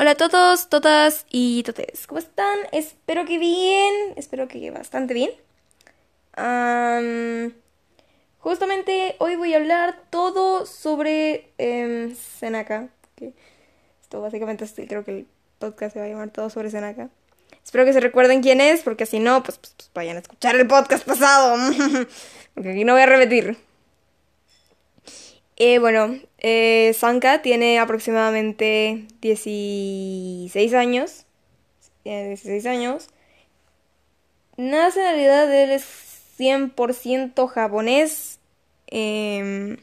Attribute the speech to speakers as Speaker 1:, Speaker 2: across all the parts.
Speaker 1: Hola a todos, todas y totes. ¿Cómo están? Espero que bien. Espero que bastante bien. justamente hoy voy a hablar todo sobre eh, Seneca. esto básicamente es, creo que el podcast se va a llamar todo sobre Seneca. Espero que se recuerden quién es, porque si no, pues, pues, pues vayan a escuchar el podcast pasado. porque aquí no voy a repetir. Eh, bueno, eh, Sanka tiene aproximadamente 16 años. Tiene 16 años. Nacionalidad él es 100% japonés. Eh,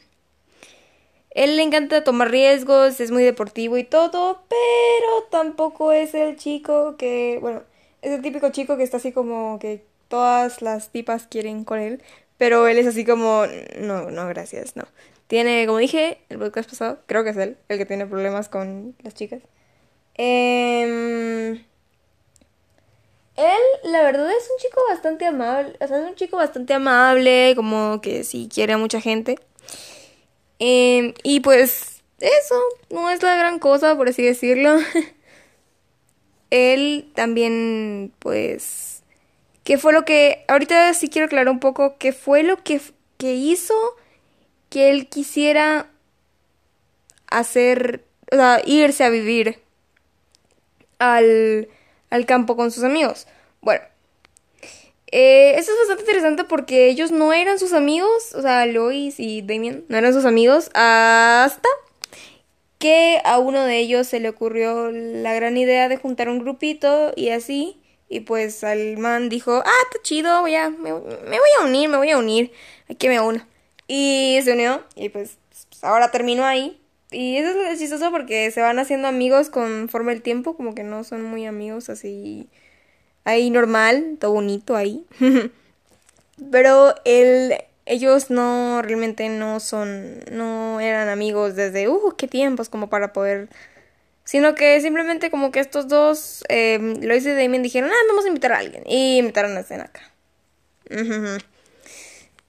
Speaker 1: él le encanta tomar riesgos, es muy deportivo y todo, pero tampoco es el chico que, bueno, es el típico chico que está así como que todas las tipas quieren con él, pero él es así como, no, no, gracias, no. Tiene, como dije, el podcast pasado, creo que es él, el que tiene problemas con las chicas. Em, él, la verdad, es un chico bastante amable. O sea, es un chico bastante amable, como que sí quiere a mucha gente. Em, y pues, eso, no es la gran cosa, por así decirlo. él también, pues, ¿qué fue lo que... Ahorita sí quiero aclarar un poco qué fue lo que, que hizo que él quisiera hacer, o sea, irse a vivir al, al campo con sus amigos. Bueno, eh, eso es bastante interesante porque ellos no eran sus amigos, o sea, Lois y Damien no eran sus amigos hasta que a uno de ellos se le ocurrió la gran idea de juntar un grupito y así. Y pues al man dijo, ah, está chido, voy a, me, me voy a unir, me voy a unir. Aquí me uno. Y se unió y pues, pues, ahora terminó ahí. Y eso es chistoso porque se van haciendo amigos conforme el tiempo, como que no son muy amigos así ahí normal, todo bonito ahí. Pero él, ellos no, realmente no son, no eran amigos desde, uh, qué tiempos como para poder... Sino que simplemente como que estos dos, eh, Lois y Damien dijeron, ah, vamos a invitar a alguien. Y invitaron a Senaka.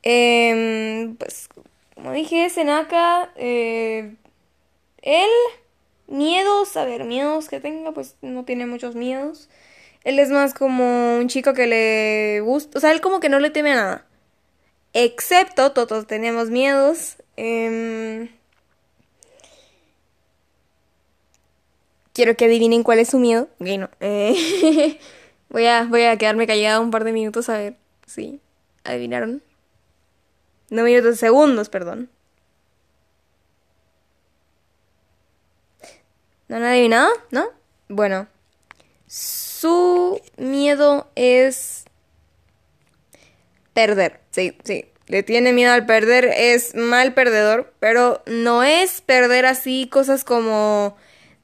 Speaker 1: Eh, pues, como dije, Senaka, eh, él, miedos, a ver, miedos que tenga, pues no tiene muchos miedos. Él es más como un chico que le gusta, o sea, él como que no le teme a nada. Excepto, todos tenemos miedos. Eh, quiero que adivinen cuál es su miedo. Ok, no. Eh, voy, a, voy a quedarme callada un par de minutos a ver si adivinaron. No minutos, segundos, perdón. ¿No han adivinado? ¿No? Bueno. Su miedo es perder. Sí, sí. Le tiene miedo al perder. Es mal perdedor. Pero no es perder así cosas como...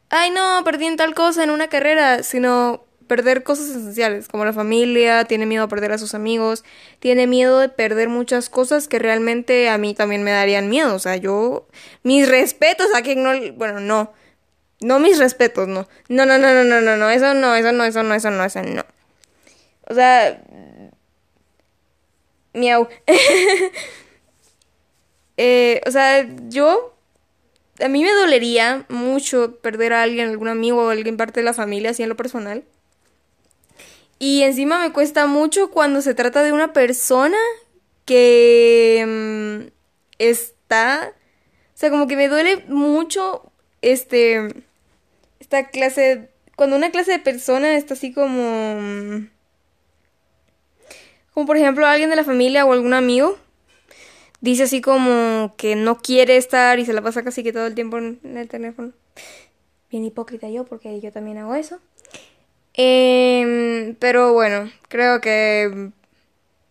Speaker 1: Ay, no, perdí en tal cosa en una carrera. Sino perder cosas esenciales, como la familia, tiene miedo a perder a sus amigos, tiene miedo de perder muchas cosas que realmente a mí también me darían miedo. O sea, yo, mis respetos a quien no, bueno, no, no mis respetos, no. No, no, no, no, no, no, no, eso no, eso no, eso no, eso no, eso no. O sea, miau. Eh, o sea, yo a mí me dolería mucho perder a alguien, algún amigo o alguien parte de la familia, así en lo personal. Y encima me cuesta mucho cuando se trata de una persona que mm, está... O sea, como que me duele mucho este... Esta clase... Cuando una clase de persona está así como... Mm, como por ejemplo alguien de la familia o algún amigo. Dice así como que no quiere estar y se la pasa casi que todo el tiempo en el teléfono. Bien hipócrita yo porque yo también hago eso. Eh, pero bueno, creo que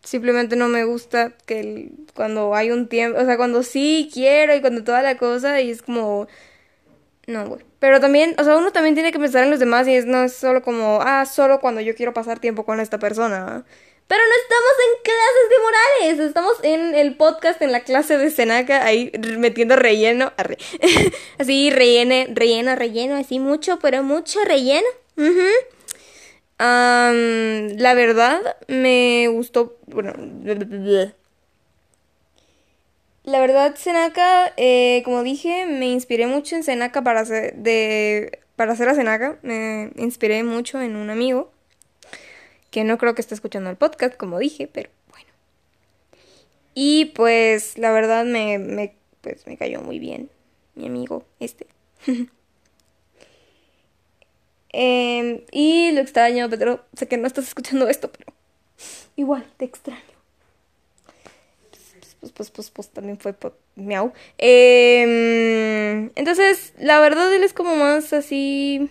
Speaker 1: simplemente no me gusta que cuando hay un tiempo, o sea, cuando sí quiero y cuando toda la cosa y es como, no, güey. Pero también, o sea, uno también tiene que pensar en los demás y es, no es solo como, ah, solo cuando yo quiero pasar tiempo con esta persona. Pero no estamos en clases de morales, estamos en el podcast, en la clase de Senaca, ahí metiendo relleno, así rellene, relleno, relleno, así mucho, pero mucho relleno. La verdad, me gustó. Bueno. La verdad, Senaka, eh, como dije, me inspiré mucho en Senaka para hacer, de para hacer a Senaka me inspiré mucho en un amigo que no creo que esté escuchando el podcast, como dije, pero bueno. Y pues la verdad me, me, pues, me cayó muy bien mi amigo este. Em, y lo extraño, Pedro. Sé que no estás escuchando esto, pero igual te extraño. Pues, pues, pues, pues, también fue miau. Em, entonces, la verdad, él es como más así.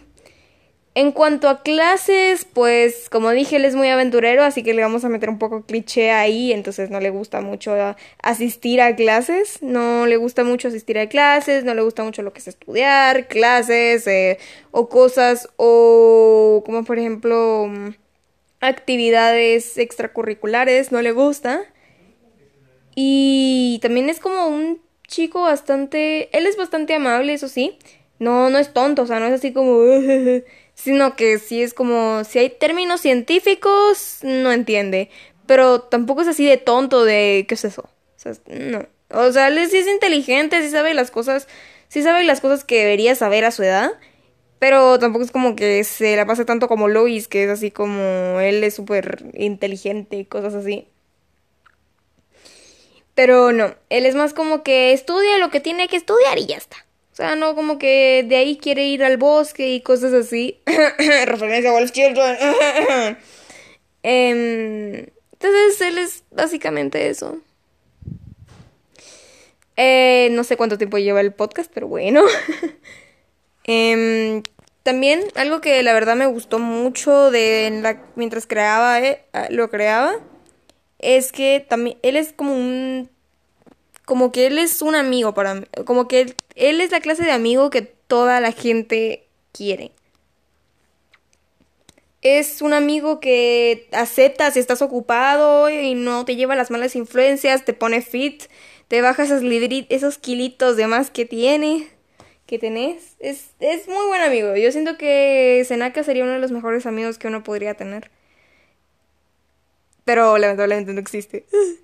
Speaker 1: En cuanto a clases, pues como dije, él es muy aventurero, así que le vamos a meter un poco cliché ahí, entonces no le gusta mucho asistir a clases, no le gusta mucho asistir a clases, no le gusta mucho lo que es estudiar, clases eh, o cosas o como por ejemplo mm, actividades extracurriculares, no le gusta. Y también es como un chico bastante, él es bastante amable, eso sí, no, no es tonto, o sea, no es así como... sino que si es como, si hay términos científicos, no entiende, pero tampoco es así de tonto de, ¿qué es eso? O sea, no. O sea, él sí es inteligente, sí sabe las cosas, sí sabe las cosas que debería saber a su edad, pero tampoco es como que se la pase tanto como Lois, que es así como él es súper inteligente y cosas así. Pero no, él es más como que estudia lo que tiene que estudiar y ya está. No como que de ahí quiere ir al bosque y cosas así. Referencia a Wolf Children. Em, entonces él es básicamente eso. Eh, no sé cuánto tiempo lleva el podcast, pero bueno. Em, también algo que la verdad me gustó mucho de mientras creaba, eh, lo creaba, es que también él es como un como que él es un amigo para mí, como que él, es la clase de amigo que toda la gente quiere. Es un amigo que acepta si estás ocupado y no te lleva las malas influencias, te pone fit, te baja esos, kilitos de más que tiene, que tenés. Es, es muy buen amigo. Yo siento que Senaka sería uno de los mejores amigos que uno podría tener. Pero lamentablemente no existe.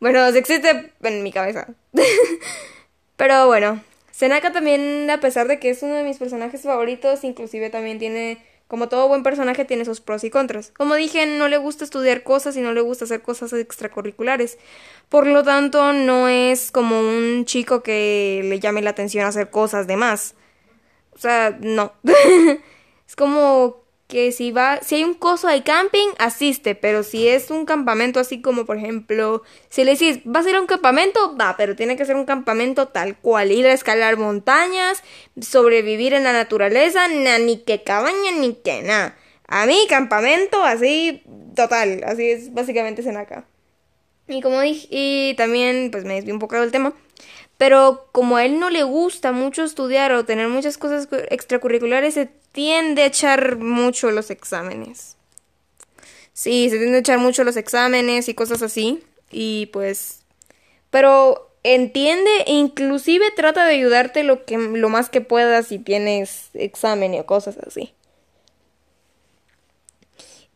Speaker 1: Bueno, existe en mi cabeza. Pero bueno, Senaka también, a pesar de que es uno de mis personajes favoritos, inclusive también tiene, como todo buen personaje, tiene sus pros y contras. Como dije, no le gusta estudiar cosas y no le gusta hacer cosas extracurriculares. Por lo tanto, no es como un chico que le llame la atención hacer cosas de más. O sea, no. es como si va, si hay un coso de camping, asiste, pero si es un campamento así como por ejemplo, si le decís, vas a ir a un campamento, va, pero tiene que ser un campamento tal cual, ir a escalar montañas, sobrevivir en la naturaleza, ni que cabaña, ni que nada. A mí, campamento, así, total, así es básicamente Senaca. Y como dije, y también, pues me desvié un poco del tema, pero como a él no le gusta mucho estudiar o tener muchas cosas extracurriculares, se tiende a echar mucho los exámenes. Sí, se tiende a echar mucho los exámenes y cosas así. Y pues... Pero entiende e inclusive trata de ayudarte lo, que, lo más que puedas si tienes examen o cosas así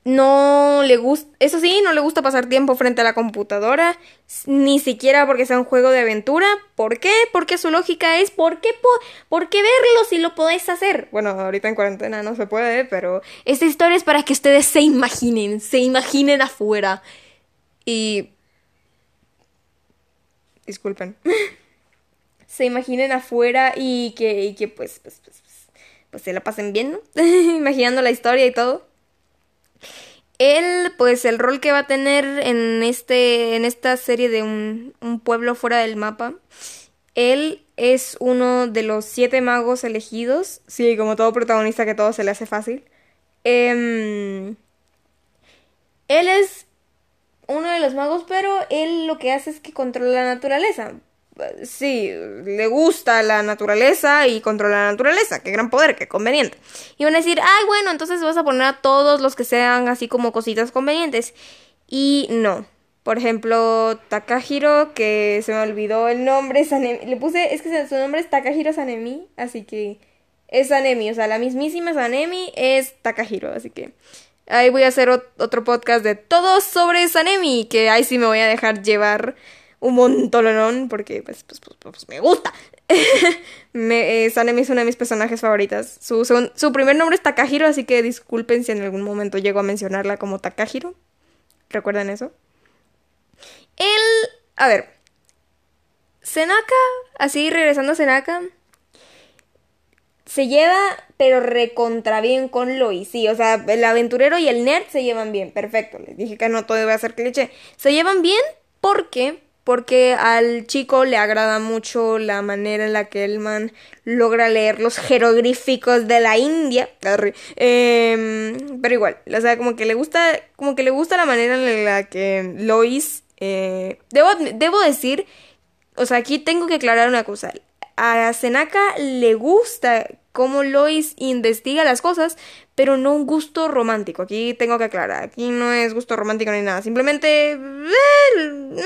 Speaker 1: no le gusta, eso sí, no le gusta pasar tiempo frente a la computadora, ni siquiera porque sea un juego de aventura. ¿Por qué? Porque su lógica es, ¿por qué, por qué verlo si lo podéis hacer? Bueno, ahorita en cuarentena no se puede, pero esta historia es para que ustedes se imaginen, se imaginen afuera. Y... Disculpen. se imaginen afuera y que, y que pues, pues, pues, pues, pues se la pasen bien, ¿no? Imaginando la historia y todo. Él, pues el rol que va a tener en este, en esta serie de un, pueblo fuera del mapa, él es uno de los siete magos elegidos. Sí, como todo protagonista que todo se le hace fácil. Em, él es uno de los magos, pero él lo que hace es que controla la naturaleza sí, le gusta la naturaleza y controla la naturaleza, qué gran poder, qué conveniente. Y van a decir, ay, bueno, entonces vas a poner a todos los que sean así como cositas convenientes. Y no. Por ejemplo, Takahiro, que se me olvidó el nombre, Sanemi. Le puse, es que su nombre es Takahiro Sanemi, así que es Sanemi, o sea, la mismísima Sanemi es Takahiro, así que ahí voy a hacer otro podcast de todo sobre Sanemi, que ahí sí me voy a dejar llevar un montonón porque pues, pues, pues, pues, me gusta. me, eh, Sanemi es una de mis personajes favoritas. Su, su, primer nombre es Takahiro, así que disculpen si en algún momento llego a mencionarla como Takahiro. ¿Recuerdan eso? Él, a ver, Senaka, así regresando a Senaka, se lleva, pero recontra bien con Lois. Sí, o sea, el aventurero y el nerd se llevan bien. Perfecto. Les dije que no todo iba a ser cliché. Se llevan bien porque. Porque al chico le agrada mucho la manera en la que el man logra leer los jeroglíficos de la India. Eh, pero igual, o sea, como que le gusta. Como que le gusta la manera en la que Lois. Eh, debo, debo decir. O sea, aquí tengo que aclarar una cosa a Senaka le gusta cómo Lois investiga las cosas, pero no un gusto romántico. Aquí tengo que aclarar, aquí no es gusto romántico ni nada, simplemente... Eh, eh,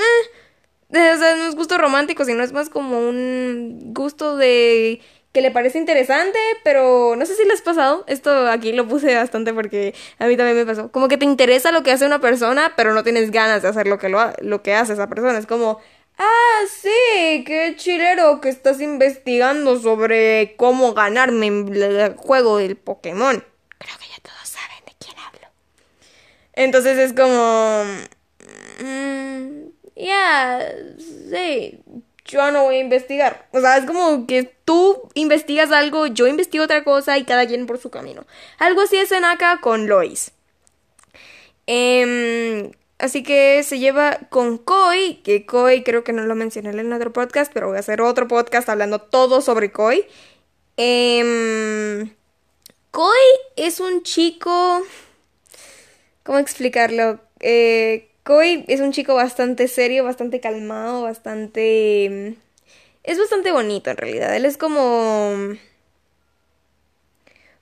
Speaker 1: o sea, no es gusto romántico, sino es más como un gusto de que le parece interesante, pero no sé si le has pasado. Esto aquí lo puse bastante porque a mí también me pasó. Como que te interesa lo que hace una persona, pero no tienes ganas de hacer lo que, lo, lo que hace esa persona. Es como, Ah, sí, qué chilero que estás investigando sobre cómo ganarme el juego del Pokémon. Creo que ya todos saben de quién hablo. Entonces es como... Ya, sí, yo no voy a investigar. O sea, es como que tú investigas algo, yo investigo otra cosa y cada quien por su camino. Algo así es en acá con Lois. Eh, Así que se lleva con Koi, que Koi creo que no lo mencioné en otro podcast, pero voy a hacer otro podcast hablando todo sobre Koi. Eh, Koi es un chico... ¿Cómo explicarlo? Eh, Koi es un chico bastante serio, bastante calmado, bastante... Es bastante bonito en realidad. Él es como...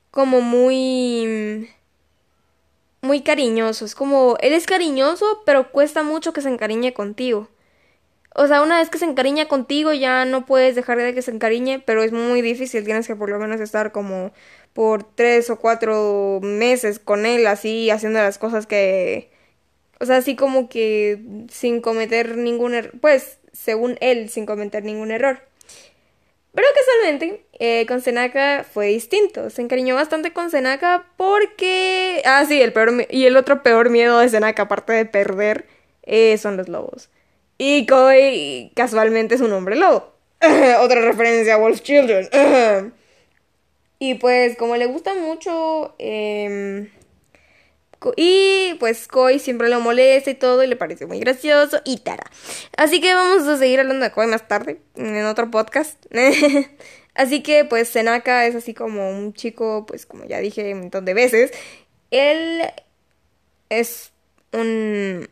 Speaker 1: Como muy muy cariñoso. Es como, él es cariñoso, pero cuesta mucho que se encariñe contigo. O sea, una vez que se encariña contigo ya no puedes dejar de que se encariñe, pero es muy difícil. Tienes que por lo menos estar como por tres o cuatro meses con él, así haciendo las cosas que... O sea, así como que sin cometer ningún error. Pues, según él, sin cometer ningún error. Pero casualmente, eh, con Senaka fue distinto. Se encariñó bastante con Senaka porque. Ah, sí, el peor. Y el otro peor miedo de Senaka, aparte de perder, eh, son los lobos. Y Koi casualmente es un hombre lobo. Otra referencia a Wolf Children. y pues, como le gusta mucho. Eh, y pues Koi siempre lo molesta y todo y le parece muy gracioso y tara. Así que vamos a seguir hablando de Koi más tarde en otro podcast. así que pues Senaka es así como un chico, pues como ya dije un montón de veces. Él es un...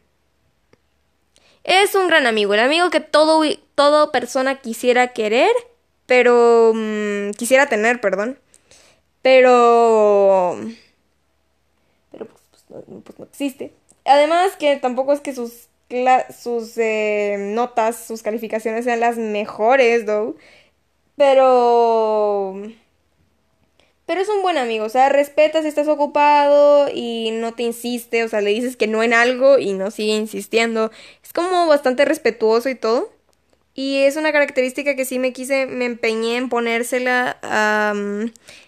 Speaker 1: Es un gran amigo, el amigo que todo, toda persona quisiera querer, pero... Mm, quisiera tener, perdón. Pero pues no existe. Además que tampoco es que sus, sus eh, notas, sus calificaciones sean las mejores, though. Pero... Pero es un buen amigo, o sea, respeta si estás ocupado y no te insiste, o sea, le dices que no en algo y no sigue insistiendo. Es como bastante respetuoso y todo. Y es una característica que sí me quise, me empeñé en ponérsela a,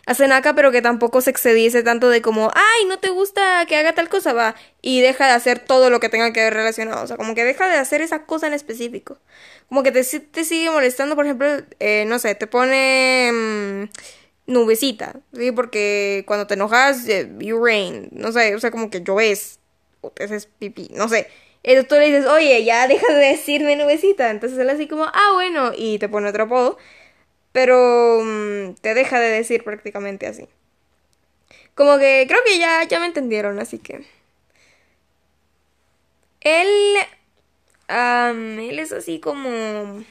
Speaker 1: a Senaka, pero que tampoco se excediese tanto de como, ay, no te gusta que haga tal cosa, va, y deja de hacer todo lo que tenga que ver relacionado. O sea, como que deja de hacer esa cosa en específico. Como que te, te sigue molestando, por ejemplo, eh, no sé, te pone mm, nubecita, ¿sí? Porque cuando te enojas, eh, you rain, no sé, o sea, como que lloves, o te haces pipí, no sé. Entonces tú le dices, oye, ya deja de decirme nubecita. Entonces él así como, ah, bueno, y te pone otro apodo. Pero mm, te deja de decir prácticamente así. Como que creo que ya, ya me entendieron, así que... Él... él es así como...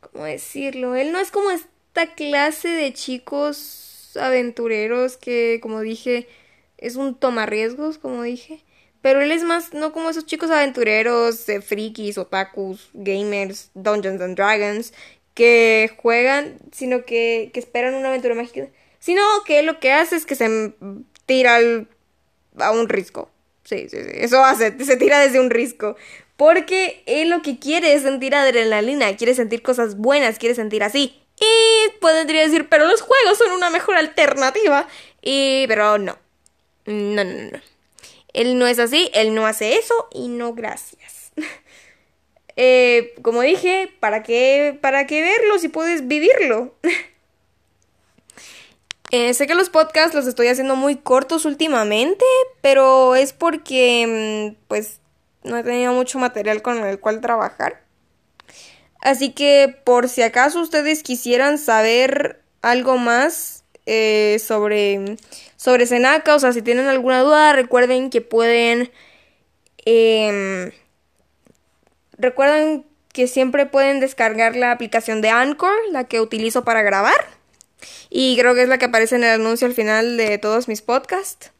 Speaker 1: ¿Cómo decirlo? Él no es como esta clase de chicos aventureros que, como dije, es un toma riesgos, como dije. Pero él es más, no como esos chicos aventureros, eh, frikis, otakus, gamers, Dungeons and Dragons, que juegan, sino que, que esperan una aventura mágica. Sino que lo que hace es que se tira a un risco. Sí, sí, sí, eso hace, se tira desde un risco. Porque él lo que quiere es sentir adrenalina, quiere sentir cosas buenas, quiere sentir así. Y podría decir, pero los juegos son una mejor alternativa. Y, pero no. No, no, no. Él no es así, él no hace eso y no gracias. eh, como dije, ¿para qué, ¿para qué verlo si puedes vivirlo? Eh, sé que los podcasts los estoy haciendo muy cortos últimamente, pero es porque mm, pues no he tenido mucho material con el cual trabajar. Así que por si acaso ustedes quisieran saber algo más eh, sobre, sobre Senaca, o sea, si tienen alguna duda, recuerden que pueden... Eh, recuerden que siempre pueden descargar la aplicación de Anchor, la que utilizo para grabar. Y creo que es la que aparece en el anuncio al final de todos mis podcasts.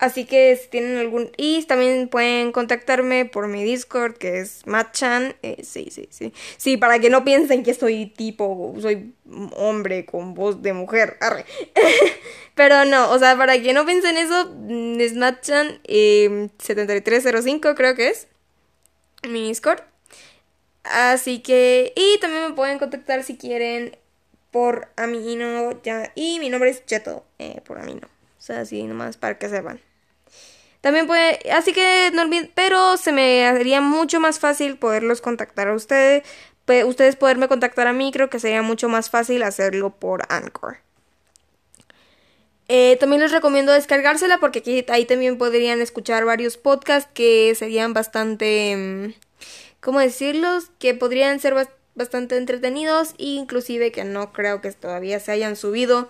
Speaker 1: Así que si tienen algún... Y también pueden contactarme por mi Discord, que es Matchan. Eh, sí, sí, sí. Sí, para que no piensen que soy tipo, soy hombre con voz de mujer. Arre. Pero no, o sea, para que no piensen eso, mm, es Matchan 7305 em, creo que es. Mi Discord. Así que... Y también me pueden contactar si quieren por Amino ya. Y mi nombre es Cheto, eh, por Amino. O sea, así nomás para que sepan. También puede, así que no olviden, pero se me haría mucho más fácil poderlos contactar a ustedes. ustedes poderme contactar a mí, creo que sería mucho más fácil hacerlo por Anchor. Eh, también les recomiendo descargársela porque aquí, ahí también podrían escuchar varios podcasts que serían bastante, mm, ¿cómo decirlos? Que podrían ser bastante bastante entretenidos e inclusive que no creo que todavía se hayan subido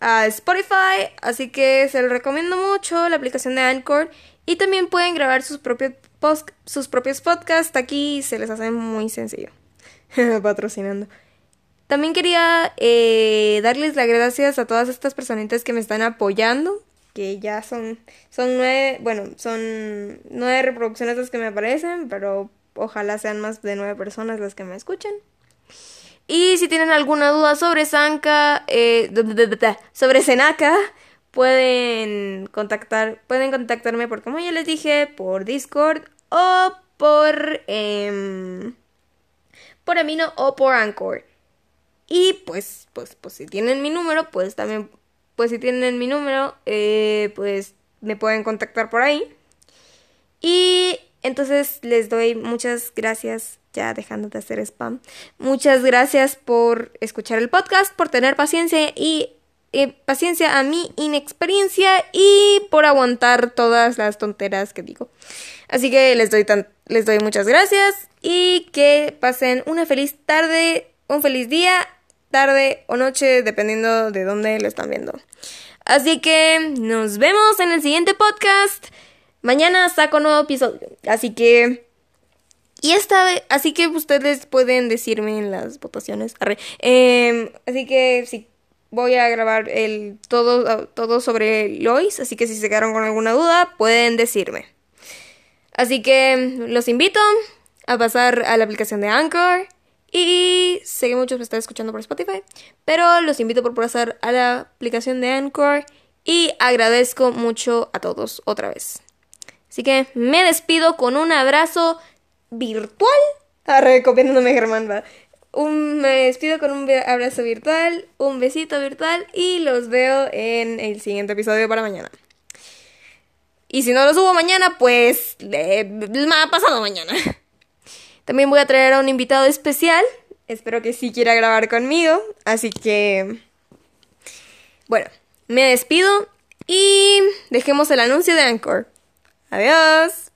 Speaker 1: a Spotify, así que se lo recomiendo mucho la aplicación de Anchor y también pueden grabar sus propios, sus propios podcasts aquí se les hace muy sencillo. Patrocinando. También quería eh, darles las gracias a todas estas personitas que me están apoyando, que ya son, son nueve, bueno, son nueve reproducciones las que me aparecen, pero ojalá sean más de nueve personas las que me escuchen. Y si tienen alguna duda sobre Sanka, eh, sobre Senaka, pueden contactar, pueden contactarme por como ya les dije, por Discord o por em, por Amino o por Anchor. Y pues, pues, pues si tienen mi número, pues también, pues si tienen mi número, eh, pues me pueden contactar por ahí. Y entonces les doy muchas gracias, ya dejando de hacer spam. Muchas gracias por escuchar el podcast, por tener paciencia y paciencia a mi inexperiencia y por aguantar todas las tonteras que digo. Así que les doy, les doy muchas gracias y que pasen una feliz tarde, un feliz día, tarde o noche, dependiendo de dónde lo están viendo. Así que nos vemos en el siguiente podcast. Mañana saco nuevo episodio. Así que. Y esta vez. Así que ustedes pueden decirme en las votaciones. Em, así que sí. Voy a grabar el todo, todo sobre Lois. Así que si se quedaron con alguna duda, pueden decirme. Así que los invito a pasar a la aplicación de Anchor. Y sé que muchos me están escuchando por Spotify. Pero los invito por pasar a la aplicación de Anchor. Y agradezco mucho a todos otra vez. Así que me despido con un abrazo virtual. Ah, recopiándome Germán, va. Un, me despido con un abrazo virtual, un besito virtual y los veo en el siguiente episodio para mañana. Y si no lo subo mañana, pues me ha pasado mañana. También voy a traer a un invitado especial. Espero que sí quiera grabar conmigo. Así que... Bueno, me despido y dejemos el anuncio de Anchor. Adiós.